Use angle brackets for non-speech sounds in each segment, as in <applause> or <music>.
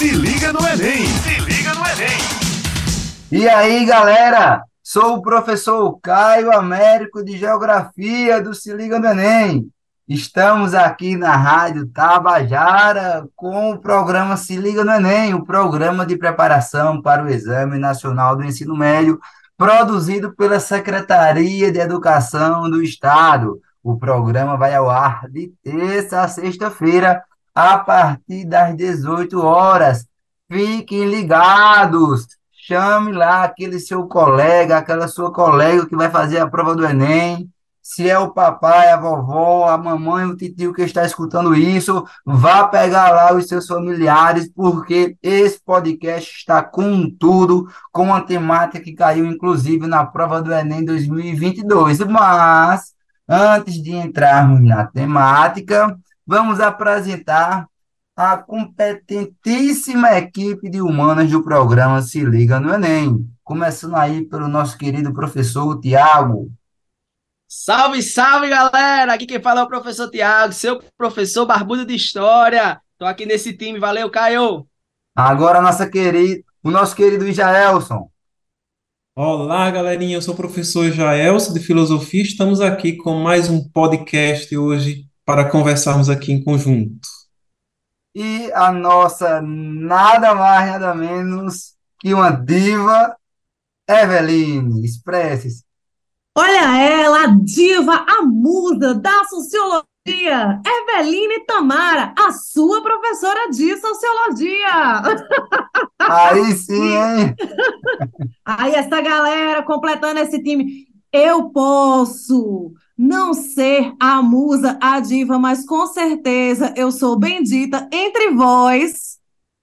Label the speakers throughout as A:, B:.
A: Se liga no Enem! Se liga no Enem!
B: E aí, galera? Sou o professor Caio Américo de Geografia do Se Liga no Enem. Estamos aqui na Rádio Tabajara com o programa Se Liga no Enem, o programa de preparação para o Exame Nacional do Ensino Médio, produzido pela Secretaria de Educação do Estado. O programa vai ao ar de terça a sexta-feira, a partir das 18 horas. Fiquem ligados! Chame lá aquele seu colega, aquela sua colega que vai fazer a prova do Enem se é o papai, a vovó, a mamãe, o tio que está escutando isso, vá pegar lá os seus familiares, porque esse podcast está com tudo, com a temática que caiu, inclusive, na prova do Enem 2022. Mas, antes de entrarmos na temática, vamos apresentar a competentíssima equipe de humanas do programa Se Liga no Enem. Começando aí pelo nosso querido professor Tiago.
C: Salve, salve, galera! Aqui quem fala é o professor Tiago, seu professor barbudo de história. Tô aqui nesse time, valeu, Caio!
B: Agora nossa querida, o nosso querido Jaelson.
D: Olá, galerinha, eu sou o professor Jaelson de Filosofia. Estamos aqui com mais um podcast hoje para conversarmos aqui em conjunto.
B: E a nossa nada mais, nada menos que uma diva, Eveline. Expresse-se.
E: Olha ela, a diva, a musa da sociologia, Eveline Tamara, a sua professora de sociologia.
B: Aí sim, hein?
E: Aí essa galera completando esse time. Eu posso não ser a musa, a diva, mas com certeza eu sou bendita entre vós,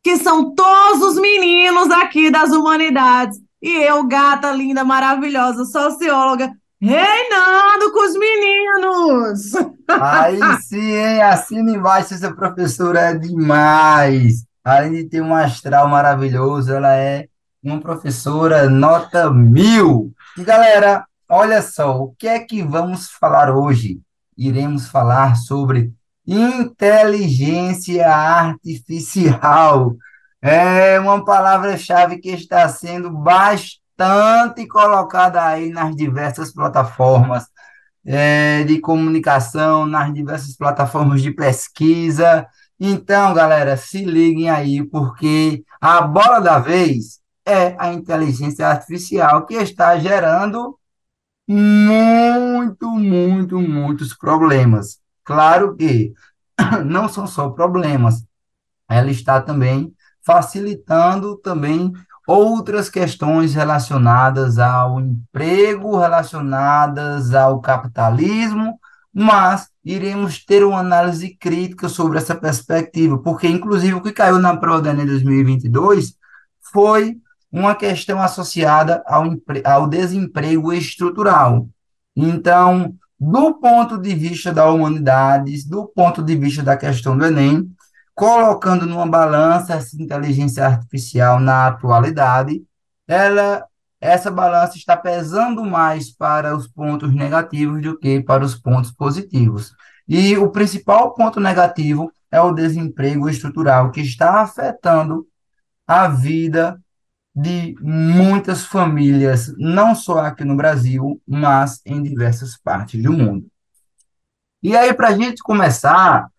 E: que são todos os meninos aqui das humanidades. E eu, gata linda, maravilhosa, socióloga, reinando com os meninos!
B: Aí <laughs> sim, hein? Assina embaixo, essa professora é demais. Além de ter um astral maravilhoso, ela é uma professora nota mil. E galera, olha só, o que é que vamos falar hoje? Iremos falar sobre inteligência artificial. É uma palavra-chave que está sendo bastante colocada aí nas diversas plataformas é, de comunicação, nas diversas plataformas de pesquisa. Então, galera, se liguem aí, porque a bola da vez é a inteligência artificial que está gerando muito, muito, muitos problemas. Claro que <clears throat> não são só problemas, ela está também facilitando também outras questões relacionadas ao emprego, relacionadas ao capitalismo, mas iremos ter uma análise crítica sobre essa perspectiva, porque, inclusive, o que caiu na prova do Enem 2022 foi uma questão associada ao, ao desemprego estrutural. Então, do ponto de vista da humanidades, do ponto de vista da questão do Enem, colocando numa balança essa inteligência artificial na atualidade, ela, essa balança está pesando mais para os pontos negativos do que para os pontos positivos. E o principal ponto negativo é o desemprego estrutural, que está afetando a vida de muitas famílias, não só aqui no Brasil, mas em diversas partes do mundo. E aí, para a gente começar,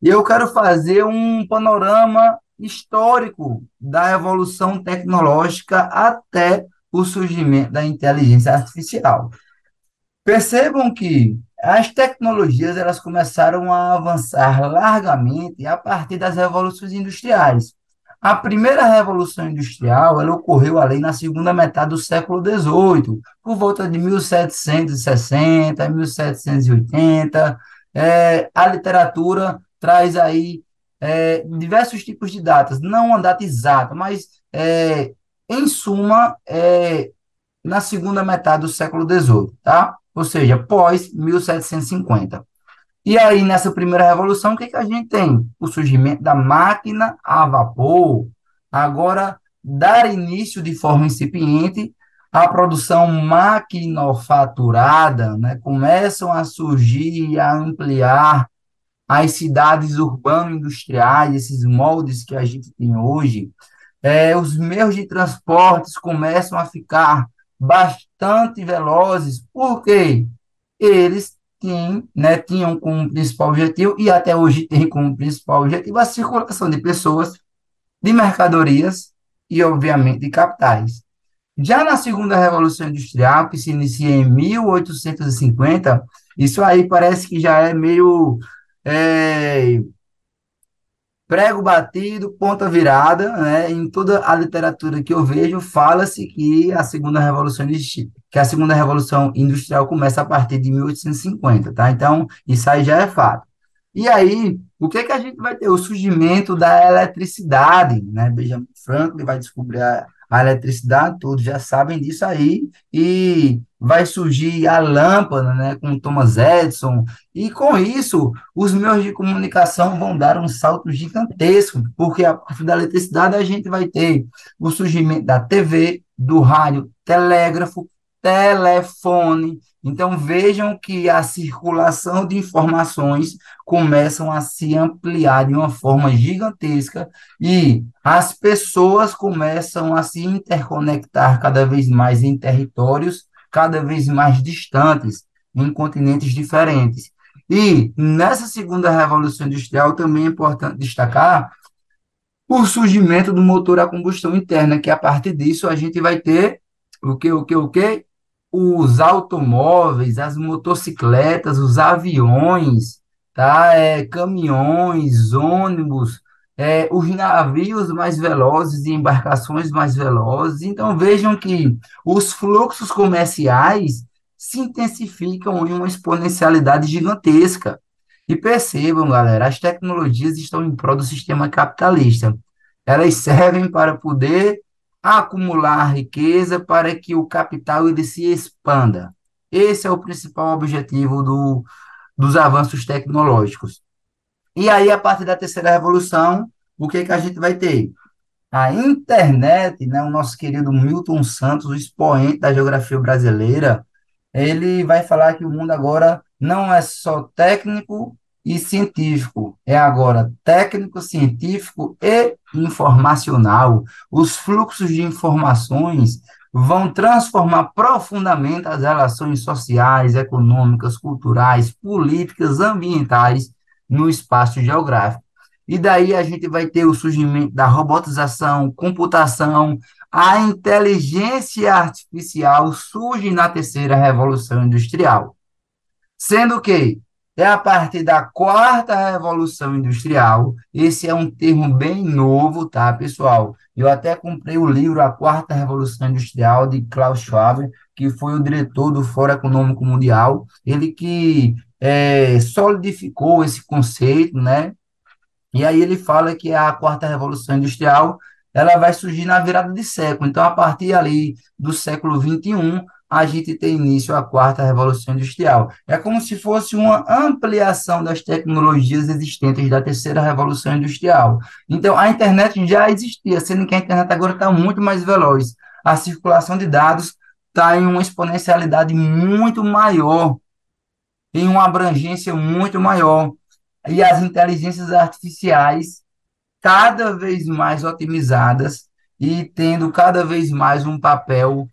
B: eu quero fazer um panorama histórico da evolução tecnológica até o surgimento da inteligência artificial. Percebam que as tecnologias elas começaram a avançar largamente a partir das revoluções industriais. A primeira revolução industrial ela ocorreu ali na segunda metade do século XVIII, por volta de 1760, 1780. É, a literatura traz aí é, diversos tipos de datas, não uma data exata, mas é, em suma, é, na segunda metade do século XVIII, tá? Ou seja, pós 1750. E aí, nessa primeira revolução, o que, que a gente tem? O surgimento da máquina a vapor. Agora, dar início de forma incipiente à produção maquinofaturada, né? começam a surgir e a ampliar as cidades urbano-industriais, esses moldes que a gente tem hoje, é, os meios de transportes começam a ficar bastante velozes, porque eles tinham, né, tinham como principal objetivo, e até hoje tem como principal objetivo, a circulação de pessoas, de mercadorias e, obviamente, de capitais. Já na segunda Revolução Industrial, que se inicia em 1850, isso aí parece que já é meio é, prego batido, ponta virada, né? Em toda a literatura que eu vejo, fala-se que a segunda revolução que a segunda revolução industrial começa a partir de 1850, tá? Então, isso aí já é fato. E aí, o que que a gente vai ter? O surgimento da eletricidade, né? Benjamin Franklin vai descobrir a, a eletricidade, todos já sabem disso aí, e vai surgir a lâmpada, né, com Thomas Edison, e com isso, os meios de comunicação vão dar um salto gigantesco, porque a partir da eletricidade a gente vai ter o surgimento da TV, do rádio, telégrafo, telefone. Então vejam que a circulação de informações começam a se ampliar de uma forma gigantesca e as pessoas começam a se interconectar cada vez mais em territórios cada vez mais distantes, em continentes diferentes. E nessa segunda revolução industrial também é importante destacar o surgimento do motor a combustão interna, que a partir disso a gente vai ter o que, o que, o que? Os automóveis, as motocicletas, os aviões, tá? É, caminhões, ônibus, é, os navios mais velozes e embarcações mais velozes. Então, vejam que os fluxos comerciais se intensificam em uma exponencialidade gigantesca. E percebam, galera, as tecnologias estão em prol do sistema capitalista. Elas servem para poder acumular riqueza para que o capital ele se expanda. Esse é o principal objetivo do, dos avanços tecnológicos. E aí, a partir da terceira revolução, o que, que a gente vai ter? A internet, né, o nosso querido Milton Santos, o expoente da geografia brasileira, ele vai falar que o mundo agora não é só técnico e científico, é agora técnico, científico e informacional. Os fluxos de informações vão transformar profundamente as relações sociais, econômicas, culturais, políticas, ambientais no espaço geográfico. E daí a gente vai ter o surgimento da robotização, computação, a inteligência artificial surge na terceira revolução industrial. Sendo que é a partir da quarta revolução industrial, esse é um termo bem novo, tá, pessoal? Eu até comprei o livro A Quarta Revolução Industrial de Klaus Schwab, que foi o diretor do Fórum Econômico Mundial, ele que é, solidificou esse conceito, né? E aí ele fala que a quarta revolução industrial ela vai surgir na virada de século. Então, a partir ali do século 21, a gente tem início a quarta revolução industrial. É como se fosse uma ampliação das tecnologias existentes da terceira revolução industrial. Então, a internet já existia, sendo que a internet agora está muito mais veloz. A circulação de dados está em uma exponencialidade muito maior em uma abrangência muito maior. E as inteligências artificiais cada vez mais otimizadas e tendo cada vez mais um papel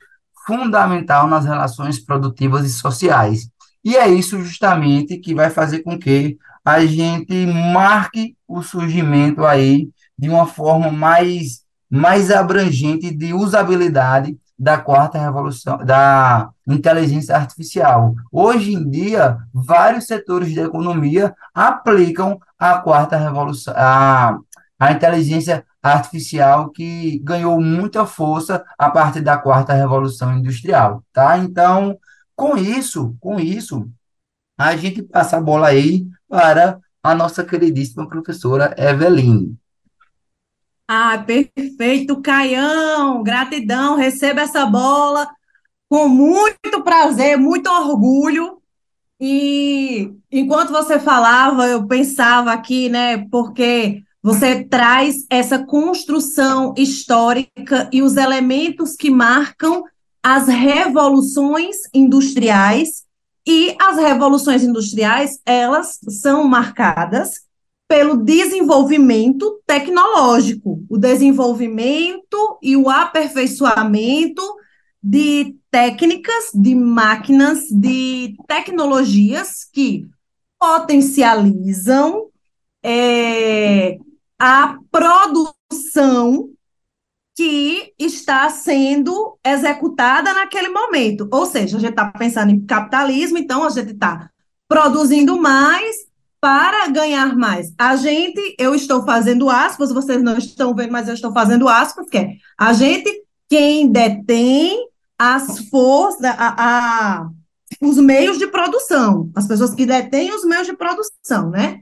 B: fundamental nas relações produtivas e sociais. E é isso justamente que vai fazer com que a gente marque o surgimento aí de uma forma mais, mais abrangente de usabilidade da quarta revolução, da inteligência artificial. Hoje em dia, vários setores da economia aplicam a quarta revolução, a, a inteligência artificial que ganhou muita força a partir da quarta revolução industrial, tá? Então, com isso, com isso, a gente passa a bola aí para a nossa queridíssima professora Eveline.
E: Ah, perfeito, Caião, gratidão, receba essa bola com muito prazer, muito orgulho. E enquanto você falava, eu pensava aqui, né, porque você traz essa construção histórica e os elementos que marcam as revoluções industriais. E as revoluções industriais, elas são marcadas pelo desenvolvimento tecnológico, o desenvolvimento e o aperfeiçoamento de técnicas, de máquinas, de tecnologias que potencializam é, a produção que está sendo executada naquele momento. Ou seja, a gente está pensando em capitalismo, então a gente está produzindo mais para ganhar mais. A gente, eu estou fazendo aspas, vocês não estão vendo, mas eu estou fazendo aspas, que é a gente, quem detém as forças, a, a, os meios de produção, as pessoas que detêm os meios de produção, né?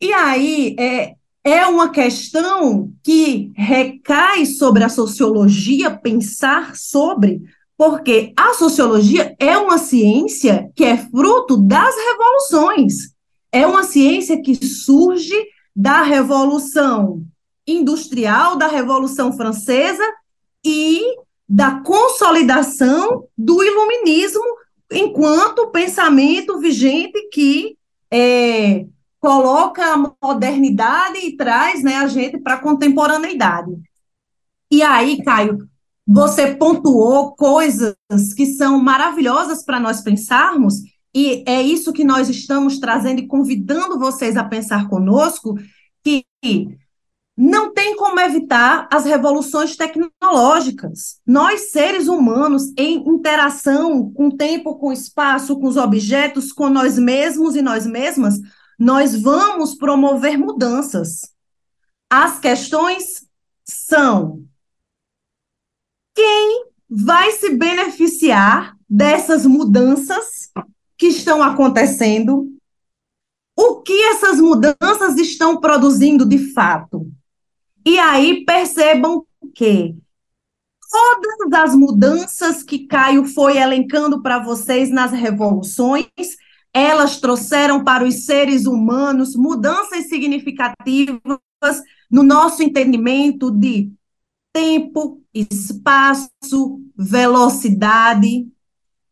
E: E aí, é, é uma questão que recai sobre a sociologia pensar sobre, porque a sociologia é uma ciência que é fruto das revoluções. É uma ciência que surge da Revolução Industrial, da Revolução Francesa e da consolidação do iluminismo enquanto pensamento vigente que é, coloca a modernidade e traz né, a gente para a contemporaneidade. E aí, Caio, você pontuou coisas que são maravilhosas para nós pensarmos, e é isso que nós estamos trazendo e convidando vocês a pensar conosco, que não tem como evitar as revoluções tecnológicas. Nós, seres humanos, em interação com o tempo, com o espaço, com os objetos, com nós mesmos e nós mesmas, nós vamos promover mudanças. As questões são: quem vai se beneficiar dessas mudanças que estão acontecendo? O que essas mudanças estão produzindo de fato? E aí percebam que todas as mudanças que Caio foi elencando para vocês nas revoluções elas trouxeram para os seres humanos mudanças significativas no nosso entendimento de tempo, espaço, velocidade.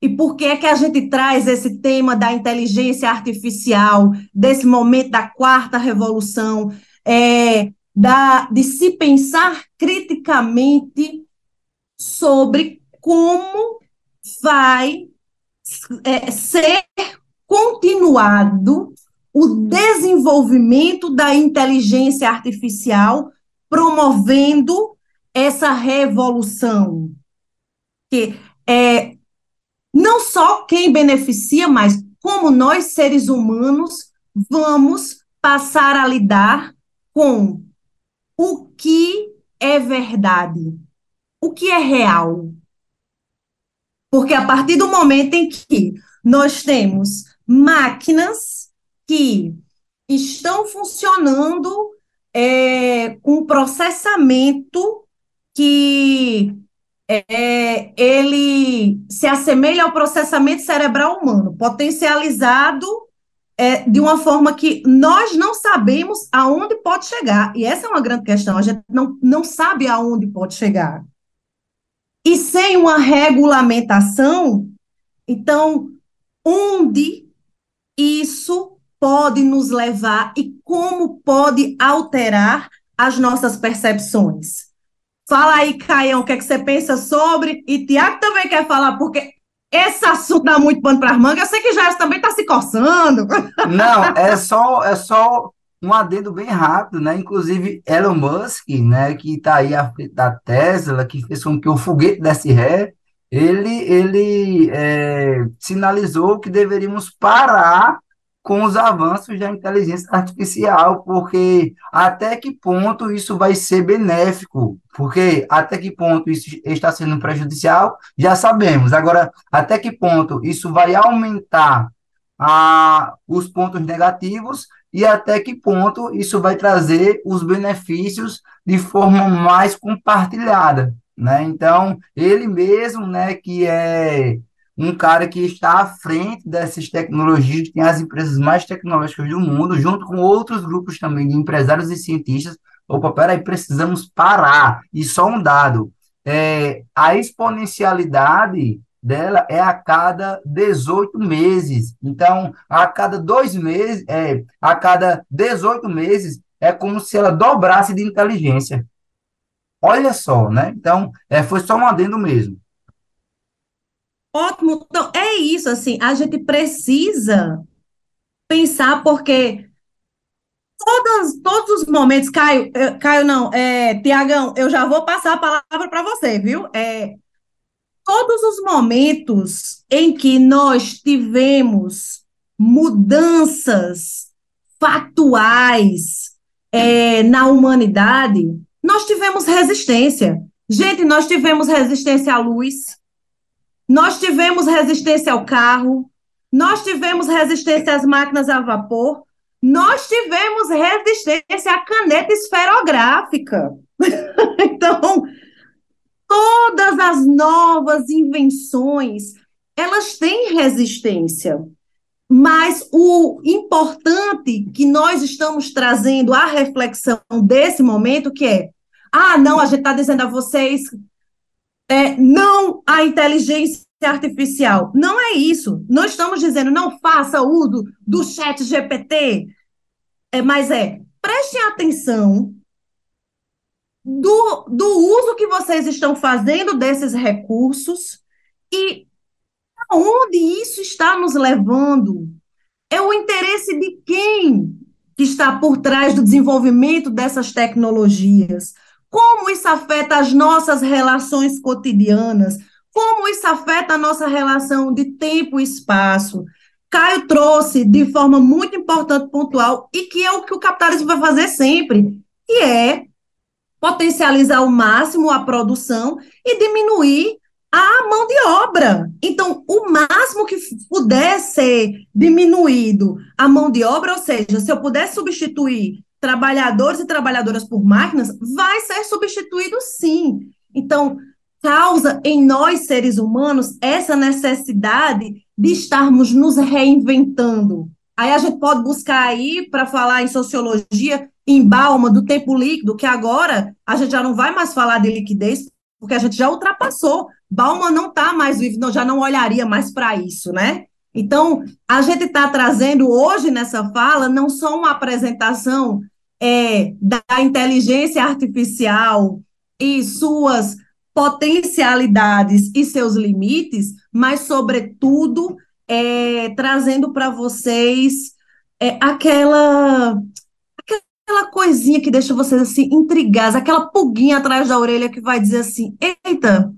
E: E por que é que a gente traz esse tema da inteligência artificial, desse momento da quarta revolução, é, da, de se pensar criticamente sobre como vai é, ser continuado o desenvolvimento da inteligência artificial, promovendo essa revolução. Que é não só quem beneficia, mas como nós, seres humanos, vamos passar a lidar com o que é verdade, o que é real. Porque a partir do momento em que nós temos máquinas que estão funcionando é, com processamento que é, ele se assemelha ao processamento cerebral humano, potencializado é, de uma forma que nós não sabemos aonde pode chegar. E essa é uma grande questão, a gente não, não sabe aonde pode chegar. E sem uma regulamentação, então, onde isso pode nos levar e como pode alterar as nossas percepções. Fala aí, Caião, o que, é que você pensa sobre? E Tiago também quer falar, porque esse assunto dá muito pano para as mangas. Eu sei que já também está se coçando.
B: Não, <laughs> é só, é só um adendo bem rápido, né? Inclusive, Elon Musk, né, que está aí à frente da Tesla, que fez com que o foguete desse ré, ele, ele é, sinalizou que deveríamos parar com os avanços da inteligência artificial, porque até que ponto isso vai ser benéfico? Porque até que ponto isso está sendo prejudicial, já sabemos. Agora, até que ponto isso vai aumentar a, os pontos negativos e até que ponto isso vai trazer os benefícios de forma mais compartilhada né? Então, ele mesmo, né, que é um cara que está à frente dessas tecnologias, que tem as empresas mais tecnológicas do mundo, junto com outros grupos também de empresários e cientistas. Opa, peraí, precisamos parar. E só um dado: é, a exponencialidade dela é a cada 18 meses. Então, a cada dois meses, é, a cada 18 meses, é como se ela dobrasse de inteligência. Olha só, né? Então, é, foi só um adendo mesmo.
E: Ótimo. Então, é isso, assim, a gente precisa pensar, porque todos, os momentos, Caio, eh, Caio não, é, Tiagão, eu já vou passar a palavra para você, viu? É, todos os momentos em que nós tivemos mudanças factuais é, na humanidade, nós tivemos resistência. Gente, nós tivemos resistência à luz, nós tivemos resistência ao carro, nós tivemos resistência às máquinas a vapor, nós tivemos resistência à caneta esferográfica. <laughs> então, todas as novas invenções, elas têm resistência. Mas o importante que nós estamos trazendo à reflexão desse momento, que é, ah, não, a gente está dizendo a vocês é, não a inteligência artificial. Não é isso. Não estamos dizendo não faça uso do chat GPT, é, mas é prestem atenção do, do uso que vocês estão fazendo desses recursos e aonde isso está nos levando. É o interesse de quem que está por trás do desenvolvimento dessas tecnologias. Como isso afeta as nossas relações cotidianas? Como isso afeta a nossa relação de tempo e espaço? Caio trouxe de forma muito importante, pontual, e que é o que o capitalismo vai fazer sempre, que é potencializar ao máximo a produção e diminuir a mão de obra. Então, o máximo que puder ser diminuído a mão de obra, ou seja, se eu puder substituir trabalhadores e trabalhadoras por máquinas, vai ser substituído sim. Então, causa em nós, seres humanos, essa necessidade de estarmos nos reinventando. Aí a gente pode buscar aí, para falar em sociologia, em Balma, do tempo líquido, que agora a gente já não vai mais falar de liquidez, porque a gente já ultrapassou. Balma não está mais vivo, não, já não olharia mais para isso, né? Então, a gente está trazendo hoje nessa fala não só uma apresentação é, da inteligência artificial e suas potencialidades e seus limites, mas, sobretudo, é, trazendo para vocês é, aquela aquela coisinha que deixa vocês assim intrigados, aquela pulguinha atrás da orelha que vai dizer assim: eita,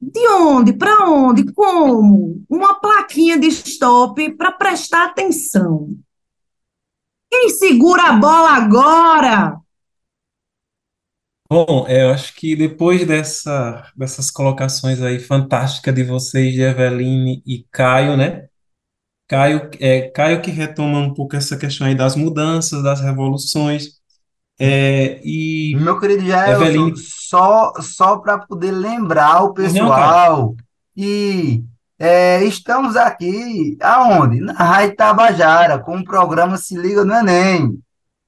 E: de onde, para onde, como? Uma plaquinha de stop para prestar atenção. Quem segura a bola agora?
D: Bom, é, eu acho que depois dessa, dessas colocações aí fantásticas de vocês, de Eveline e Caio, né? Caio, é, Caio que retoma um pouco essa questão aí das mudanças, das revoluções, é, e
B: Meu querido
D: Eveline,
B: só, só para poder lembrar o pessoal que é, estamos aqui, aonde? Na Rádio Tabajara, com o programa Se Liga no Enem,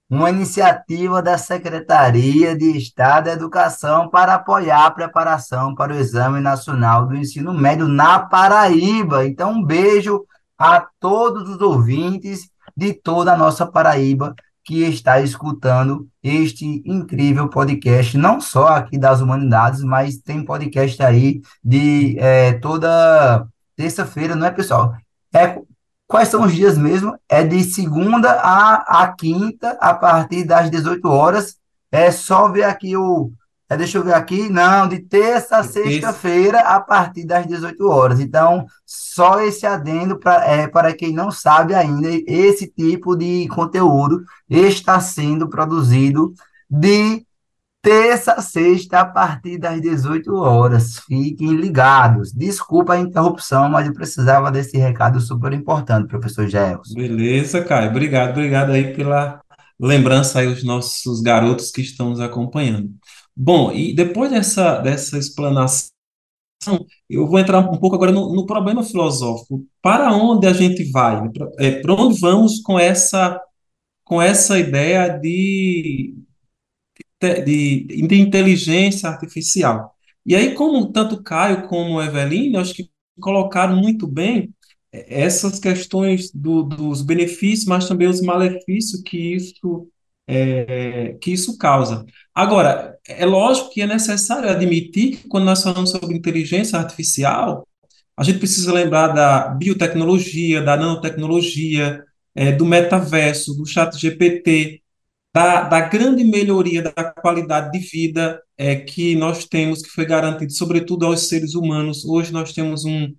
B: uma iniciativa da Secretaria de Estado da Educação para apoiar a preparação para o Exame Nacional do Ensino Médio na Paraíba. Então, um beijo a todos os ouvintes de toda a nossa Paraíba que está escutando este incrível podcast, não só aqui das humanidades, mas tem podcast aí de é, toda terça-feira, não é, pessoal? É, quais são os dias mesmo? É de segunda a, a quinta, a partir das 18 horas. É só ver aqui o, é, deixa eu ver aqui. Não, de terça a sexta-feira, a partir das 18 horas. Então, só esse adendo pra, é, para quem não sabe ainda, esse tipo de conteúdo está sendo produzido de terça a sexta, a partir das 18 horas. Fiquem ligados. Desculpa a interrupção, mas eu precisava desse recado super importante, professor Gelson.
D: beleza, Caio, obrigado, obrigado aí pela lembrança aí aos nossos garotos que estão nos acompanhando. Bom, e depois dessa, dessa explanação, eu vou entrar um pouco agora no, no problema filosófico. Para onde a gente vai? é, para onde vamos com essa, com essa ideia de, de, de inteligência artificial? E aí, como tanto Caio como Eveline, acho que colocaram muito bem é, essas questões do, dos benefícios, mas também os malefícios que isso, é, que isso causa. Agora, é lógico que é necessário admitir que quando nós falamos sobre inteligência artificial, a gente precisa lembrar da biotecnologia, da nanotecnologia, é, do metaverso, do chat GPT, da, da grande melhoria da qualidade de vida é, que nós temos, que foi garantido, sobretudo aos seres humanos. Hoje nós temos um,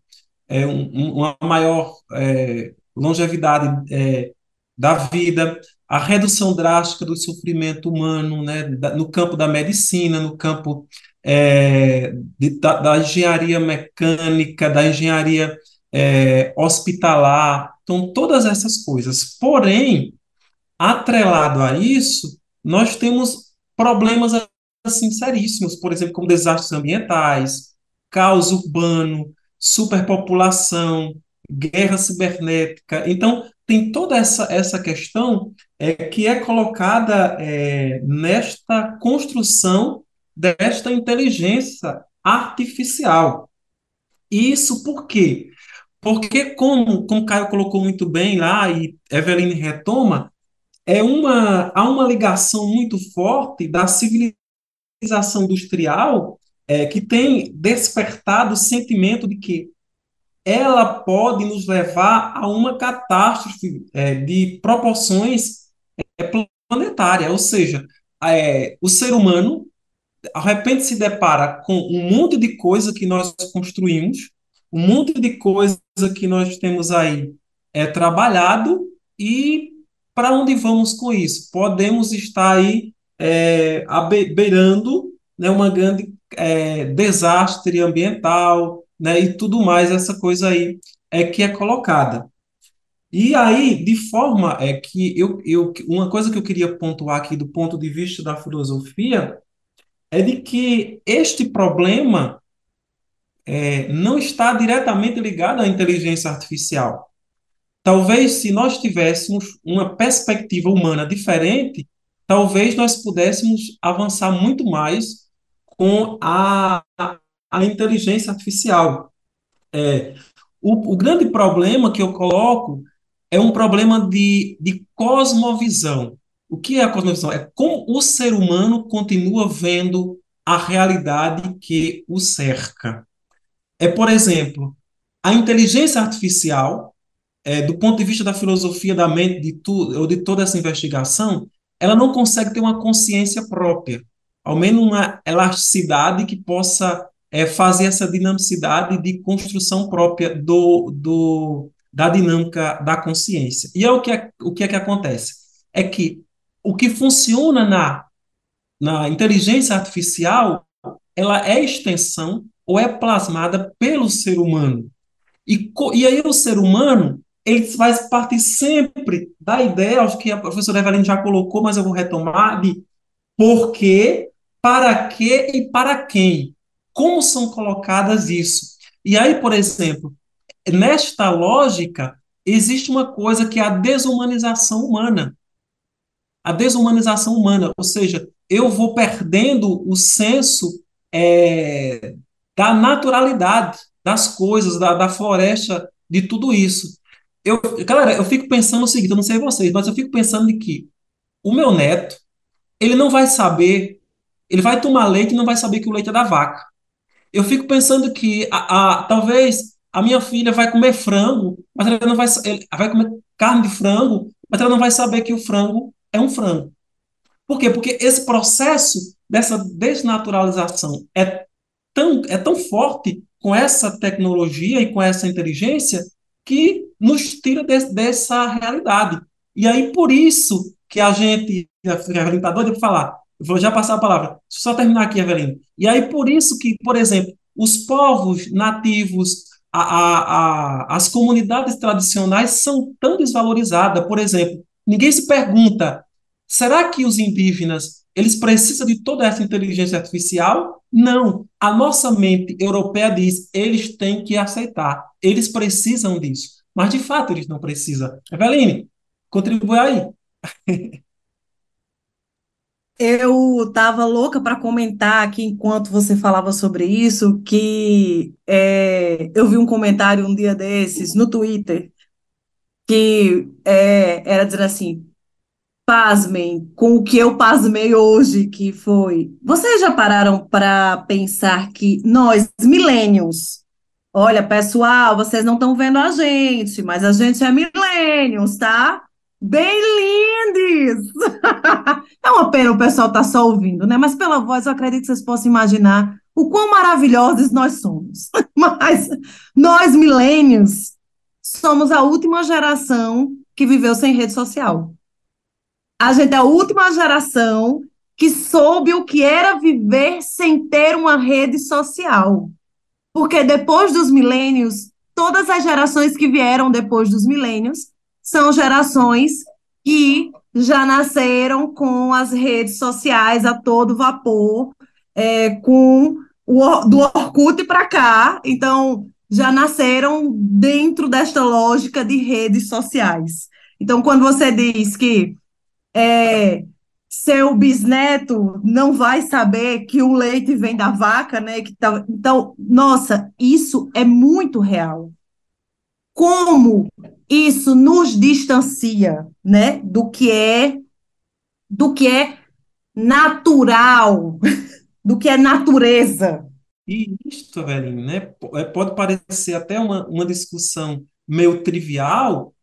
D: é, um, uma maior é, longevidade é, da vida, a redução drástica do sofrimento humano, né, no campo da medicina, no campo é, de, da, da, engenharia mecânica, da engenharia é, hospitalar, então todas essas coisas. Porém, atrelado a isso, nós temos problemas assim seríssimos, por exemplo, como desastres ambientais, caos urbano, superpopulação, guerra cibernética. Então, tem toda essa, essa questão é, que é colocada é, nesta construção desta inteligência artificial. Isso por quê? Porque, como, como Caio colocou muito bem lá, e Eveline retoma, é uma, há uma ligação muito forte da civilização industrial é, que tem despertado o sentimento de que ela pode nos levar a uma catástrofe é, de proporções é, planetárias, ou seja, é, o ser humano, de repente, se depara com um monte de coisa que nós construímos, um monte de coisa que nós temos aí é, trabalhado, e para onde vamos com isso? Podemos estar aí é, beirando né, uma grande é, desastre ambiental, né, e tudo mais, essa coisa aí é que é colocada. E aí, de forma é que eu, eu uma coisa que eu queria pontuar aqui do ponto de vista da filosofia é de que este problema é, não está diretamente ligado à inteligência artificial. Talvez se nós tivéssemos uma perspectiva humana diferente, talvez nós pudéssemos avançar muito mais com a, a inteligência artificial. É, o, o grande problema que eu coloco é um problema de, de cosmovisão. O que é a cosmovisão? É como o ser humano continua vendo a realidade que o cerca. É, por exemplo, a inteligência artificial, é, do ponto de vista da filosofia da mente, de tudo, ou de toda essa investigação, ela não consegue ter uma consciência própria ao menos uma elasticidade que possa é, fazer essa dinamicidade de construção própria do, do, da dinâmica da consciência. E é o que é, o que é que acontece? É que o que funciona na, na inteligência artificial, ela é extensão ou é plasmada pelo ser humano. E, e aí o ser humano, ele faz parte sempre da ideia, acho que a professora Evelyn já colocou, mas eu vou retomar, de por que para que e para quem? Como são colocadas isso? E aí, por exemplo, nesta lógica, existe uma coisa que é a desumanização humana. A desumanização humana, ou seja, eu vou perdendo o senso é, da naturalidade das coisas, da, da floresta, de tudo isso. Eu, galera, eu fico pensando o seguinte, eu não sei vocês, mas eu fico pensando de que o meu neto, ele não vai saber ele vai tomar leite e não vai saber que o leite é da vaca. Eu fico pensando que a, a talvez a minha filha vai comer frango, mas ela não vai, vai comer carne de frango, mas ela não vai saber que o frango é um frango. Por quê? Porque esse processo dessa desnaturalização é tão, é tão forte com essa tecnologia e com essa inteligência que nos tira de, dessa realidade. E aí, por isso que a gente, a gente está doida Vou já passar a palavra. Só terminar aqui, Evelyn. E aí, por isso que, por exemplo, os povos nativos, a, a, a, as comunidades tradicionais são tão desvalorizadas. Por exemplo, ninguém se pergunta, será que os indígenas eles precisam de toda essa inteligência artificial? Não. A nossa mente europeia diz, eles têm que aceitar, eles precisam disso. Mas, de fato, eles não precisam. Eveline, contribui aí. <laughs>
E: Eu estava louca para comentar aqui enquanto você falava sobre isso, que é, eu vi um comentário um dia desses no Twitter que é, era dizer assim: pasmem com o que eu pasmei hoje, que foi. Vocês já pararam para pensar que nós, millennials, olha, pessoal, vocês não estão vendo a gente, mas a gente é millennials, tá? Bem lindes! <laughs> É uma pena o pessoal estar tá só ouvindo, né? Mas pela voz eu acredito que vocês possam imaginar o quão maravilhosos nós somos. <laughs> Mas nós, millennials, somos a última geração que viveu sem rede social. A gente é a última geração que soube o que era viver sem ter uma rede social. Porque depois dos milênios, todas as gerações que vieram depois dos milênios são gerações que já nasceram com as redes sociais a todo vapor, é, com o, do Orkut para cá. Então, já nasceram dentro desta lógica de redes sociais. Então, quando você diz que é, seu bisneto não vai saber que o leite vem da vaca, né? Que tá, então, nossa, isso é muito real. Como isso nos distancia, né, do que é do que é natural, <laughs> do que é natureza,
D: e isto, velhinho, né, é, pode parecer até uma, uma discussão meio trivial,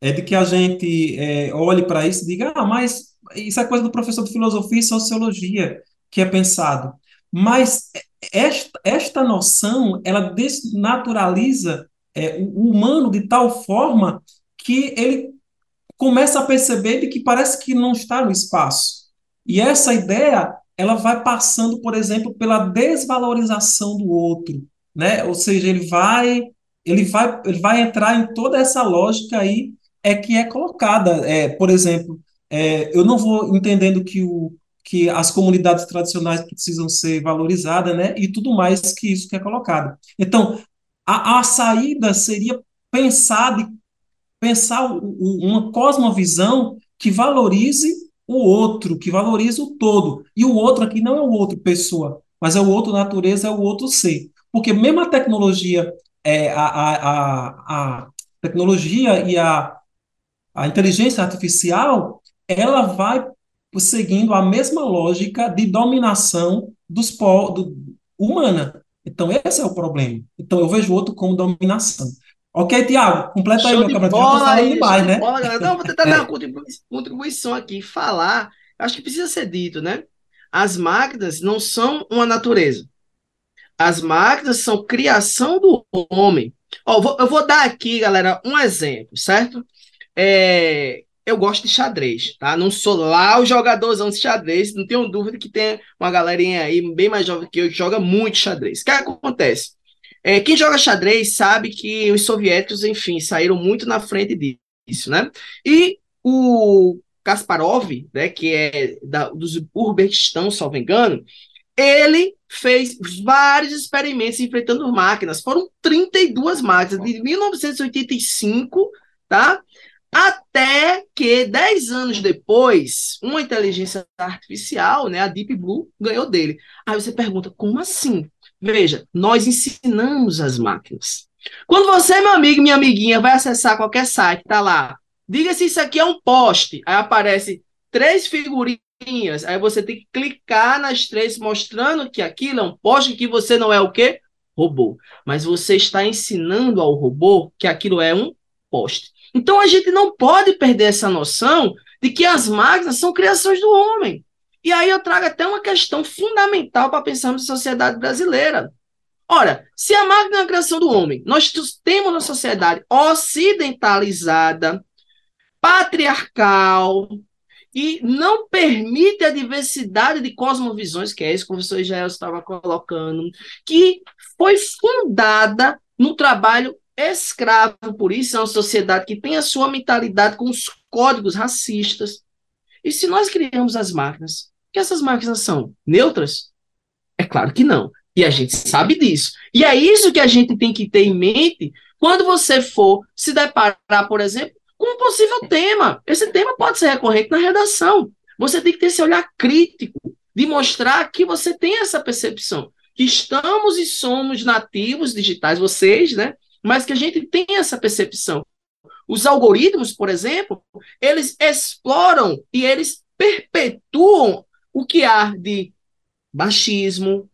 D: é de que a gente é, olhe para isso e diga, ah, mas isso é coisa do professor de filosofia e sociologia que é pensado. Mas esta, esta noção, ela desnaturaliza é, o humano de tal forma que ele começa a perceber de que parece que não está no espaço. E essa ideia ela vai passando, por exemplo, pela desvalorização do outro, né? Ou seja, ele vai ele vai ele vai entrar em toda essa lógica aí é que é colocada, é, por exemplo, é, eu não vou entendendo que o que as comunidades tradicionais precisam ser valorizadas, né? E tudo mais que isso que é colocado. Então, a, a saída seria pensar de pensar uma cosmovisão que valorize o outro, que valoriza o todo. E o outro aqui não é o outro pessoa, mas é o outro natureza, é o outro ser. Porque mesmo a tecnologia, é, a, a, a tecnologia e a, a inteligência artificial, ela vai seguindo a mesma lógica de dominação dos do, humana. Então, esse é o problema. Então, eu vejo o outro como dominação. Ok, Tiago, completa show aí, meu camarada.
C: Bola, demais, né? Bola, galera. Não, vou tentar dar uma contribuição aqui, falar. Acho que precisa ser dito, né? As máquinas não são uma natureza. As máquinas são criação do homem. Ó, vou, eu vou dar aqui, galera, um exemplo, certo? É, eu gosto de xadrez, tá? Não sou lá o jogadorzão de xadrez, não tenho dúvida que tem uma galerinha aí bem mais jovem que eu que joga muito xadrez. O que acontece? É, quem joga xadrez sabe que os soviéticos, enfim, saíram muito na frente disso, né? E o Kasparov, né, que é da, dos Uzbequistão, salvo engano, ele fez vários experimentos enfrentando máquinas. Foram 32 máquinas, de 1985, tá? Até que, 10 anos depois, uma inteligência artificial, né, a Deep Blue, ganhou dele. Aí você pergunta, como assim? Veja, nós ensinamos as máquinas. Quando você, meu amigo, minha amiguinha, vai acessar qualquer site, tá lá, diga se isso aqui é um post, aí aparece três figurinhas, aí você tem que clicar nas três, mostrando que aquilo é um post, que você não é o quê? Robô. Mas você está ensinando ao robô que aquilo é um post. Então a gente não pode perder essa noção de que as máquinas são criações do homem. E aí eu trago até uma questão fundamental para pensarmos na sociedade brasileira. Ora, se a máquina é a criação do homem, nós temos uma sociedade ocidentalizada, patriarcal, e não permite a diversidade de cosmovisões, que é isso que o professor Israel estava colocando, que foi fundada no trabalho escravo, por isso é uma sociedade que tem a sua mentalidade com os códigos racistas. E se nós criamos as máquinas que essas máquinas são neutras? É claro que não. E a gente sabe disso. E é isso que a gente tem que ter em mente quando você for se deparar, por exemplo, com um possível tema. Esse tema pode ser recorrente na redação. você tem que ter esse olhar crítico de mostrar que você tem essa percepção, que estamos e somos nativos digitais, vocês, né? Mas que a gente tem essa percepção. Os algoritmos, por exemplo, eles exploram e eles perpetuam o que há de machismo,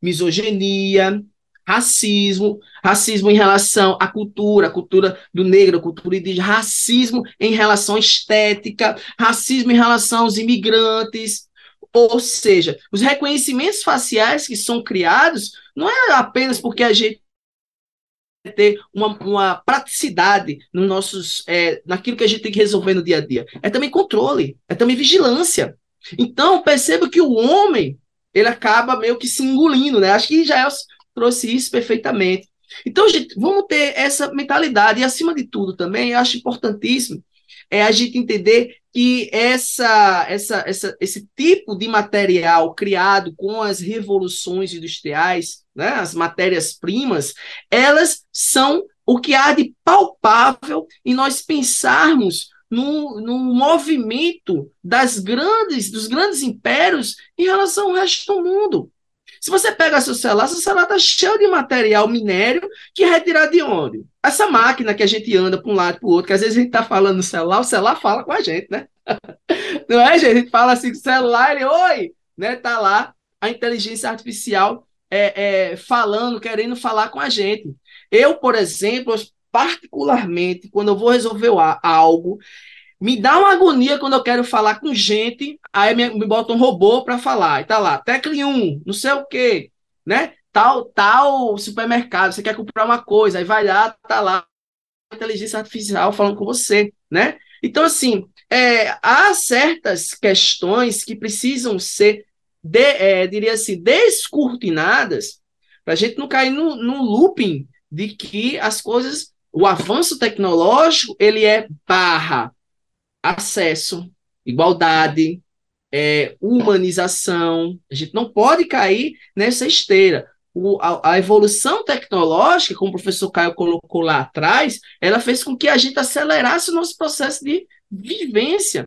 C: misoginia, racismo, racismo em relação à cultura, cultura do negro, cultura indígena, racismo em relação à estética, racismo em relação aos imigrantes. Ou seja, os reconhecimentos faciais que são criados não é apenas porque a gente ter uma, uma praticidade nos nossos, é, naquilo que a gente tem que resolver no dia a dia. É também controle, é também vigilância. Então, perceba que o homem, ele acaba meio que se engolindo, né? Acho que é trouxe isso perfeitamente. Então, gente, vamos ter essa mentalidade. E, acima de tudo, também, eu acho importantíssimo é a gente entender que essa, essa, essa, esse tipo de material criado com as revoluções industriais, né, as matérias-primas, elas são o que há de palpável em nós pensarmos no, no movimento das grandes, dos grandes impérios em relação ao resto do mundo. Se você pega seu celular, seu celular está cheio de material minério que é de onde? Essa máquina que a gente anda para um lado e para o outro, que às vezes a gente está falando no celular, o celular fala com a gente, né? <laughs> Não é, gente? A gente fala assim com o celular, ele, oi, né? Tá lá a inteligência artificial é, é, falando, querendo falar com a gente. Eu, por exemplo, particularmente, quando eu vou resolver algo, me dá uma agonia quando eu quero falar com gente, aí me, me bota um robô para falar. E tá lá, tecle 1, não sei o quê, né? Tal, tal supermercado, você quer comprar uma coisa, aí vai lá, tá lá inteligência artificial falando com você, né? Então, assim, é, há certas questões que precisam ser, de, é, diria assim, descortinadas para a gente não cair no, no looping de que as coisas, o avanço tecnológico, ele é barra acesso, igualdade, é, humanização. A gente não pode cair nessa esteira. O, a, a, evolução tecnológica, como o professor Caio colocou lá atrás, ela fez com que a gente acelerasse o nosso processo de vivência.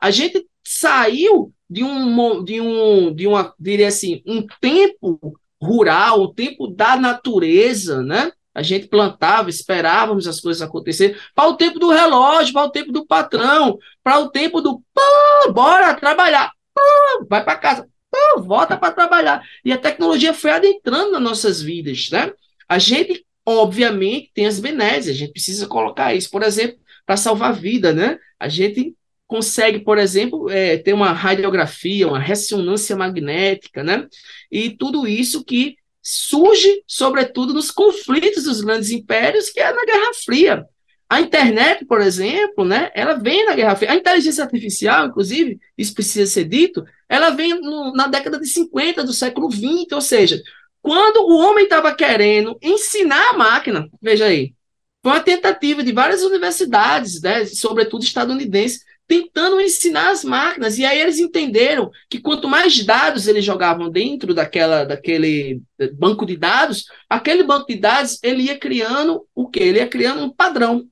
C: A gente saiu de um, de um, de uma, diria assim, um tempo rural, o tempo da natureza, né? A gente plantava, esperávamos as coisas acontecerem, para o tempo do relógio, para o tempo do patrão, para o tempo do pô, bora trabalhar, pô, vai para casa, pô, volta para trabalhar. E a tecnologia foi adentrando nas nossas vidas, né? A gente, obviamente, tem as benesses, a gente precisa colocar isso, por exemplo, para salvar a vida, né? A gente consegue, por exemplo, é, ter uma radiografia, uma ressonância magnética, né? E tudo isso que surge, sobretudo, nos conflitos dos grandes impérios, que é na Guerra Fria. A internet, por exemplo, né, ela vem na Guerra Fria. A inteligência artificial, inclusive, isso precisa ser dito, ela vem no, na década de 50 do século 20, ou seja, quando o homem estava querendo ensinar a máquina, veja aí, foi uma tentativa de várias universidades, né, sobretudo estadunidenses, tentando ensinar as máquinas. E aí eles entenderam que quanto mais dados eles jogavam dentro daquela, daquele banco de dados, aquele banco de dados ele ia criando o quê? Ele ia criando um padrão.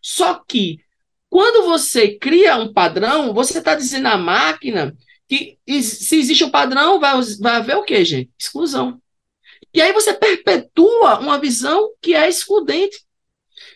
C: Só que quando você cria um padrão, você está dizendo à máquina que se existe um padrão, vai, vai haver o quê, gente? Exclusão. E aí você perpetua uma visão que é excludente.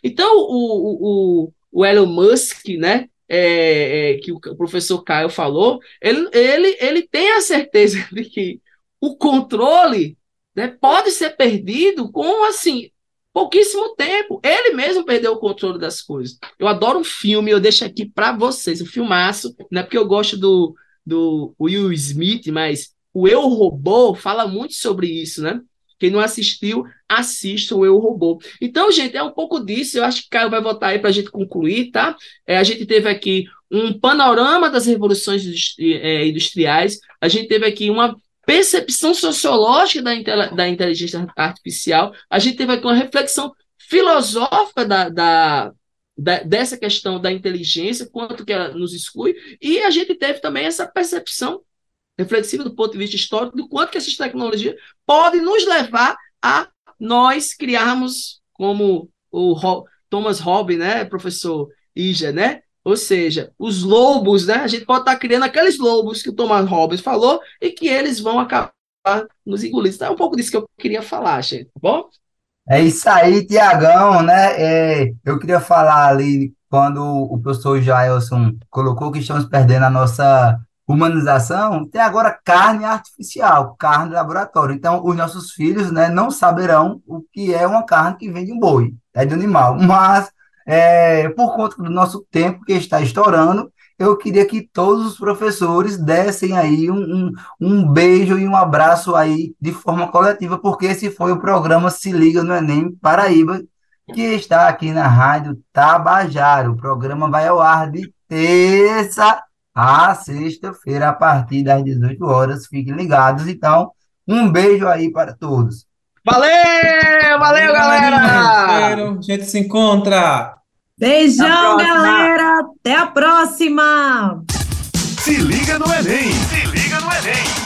C: Então, o, o, o Elon Musk, né, é, é, que o professor Caio falou, ele, ele, ele tem a certeza <laughs> de que o controle né, pode ser perdido com assim pouquíssimo tempo. Ele mesmo perdeu o controle das coisas. Eu adoro um filme, eu deixo aqui para vocês, um filmaço, não é porque eu gosto do, do Will Smith, mas o Eu Robô fala muito sobre isso, né? Quem não assistiu, assista o Eu Robô. Então, gente, é um pouco disso. Eu acho que Caio vai voltar aí para a gente concluir, tá? É, a gente teve aqui um panorama das revoluções é, industriais, a gente teve aqui uma percepção sociológica da, da inteligência artificial, a gente teve aqui uma reflexão filosófica da, da, da, dessa questão da inteligência, quanto que ela nos exclui, e a gente teve também essa percepção reflexiva do ponto de vista histórico do quanto que essas tecnologias podem nos levar a nós criarmos, como o Thomas Hobbes, né, professor Ija, né, Ou seja, os lobos, né? A gente pode estar criando aqueles lobos que o Thomas Hobbes falou e que eles vão acabar nos engolindo. Então, é um pouco disso que eu queria falar, gente, tá bom?
B: É isso aí, Tiagão, né? É, eu queria falar ali, quando o professor Jailson colocou que estamos perdendo a nossa humanização, tem agora carne artificial, carne de laboratório. Então, os nossos filhos, né, não saberão o que é uma carne que vem de um boi, é de animal. Mas é, por conta do nosso tempo que está estourando, eu queria que todos os professores dessem aí um, um, um, beijo e um abraço aí de forma coletiva, porque esse foi o programa Se Liga no Enem Paraíba, que está aqui na Rádio Tabajara. O programa vai ao ar de terça a sexta-feira, a partir das 18 horas. Fiquem ligados. Então, um beijo aí para todos.
C: Valeu, valeu, galera!
D: A gente se encontra.
E: Beijão, galera! Até a próxima!
A: Se liga no Enem! Se liga no Enem!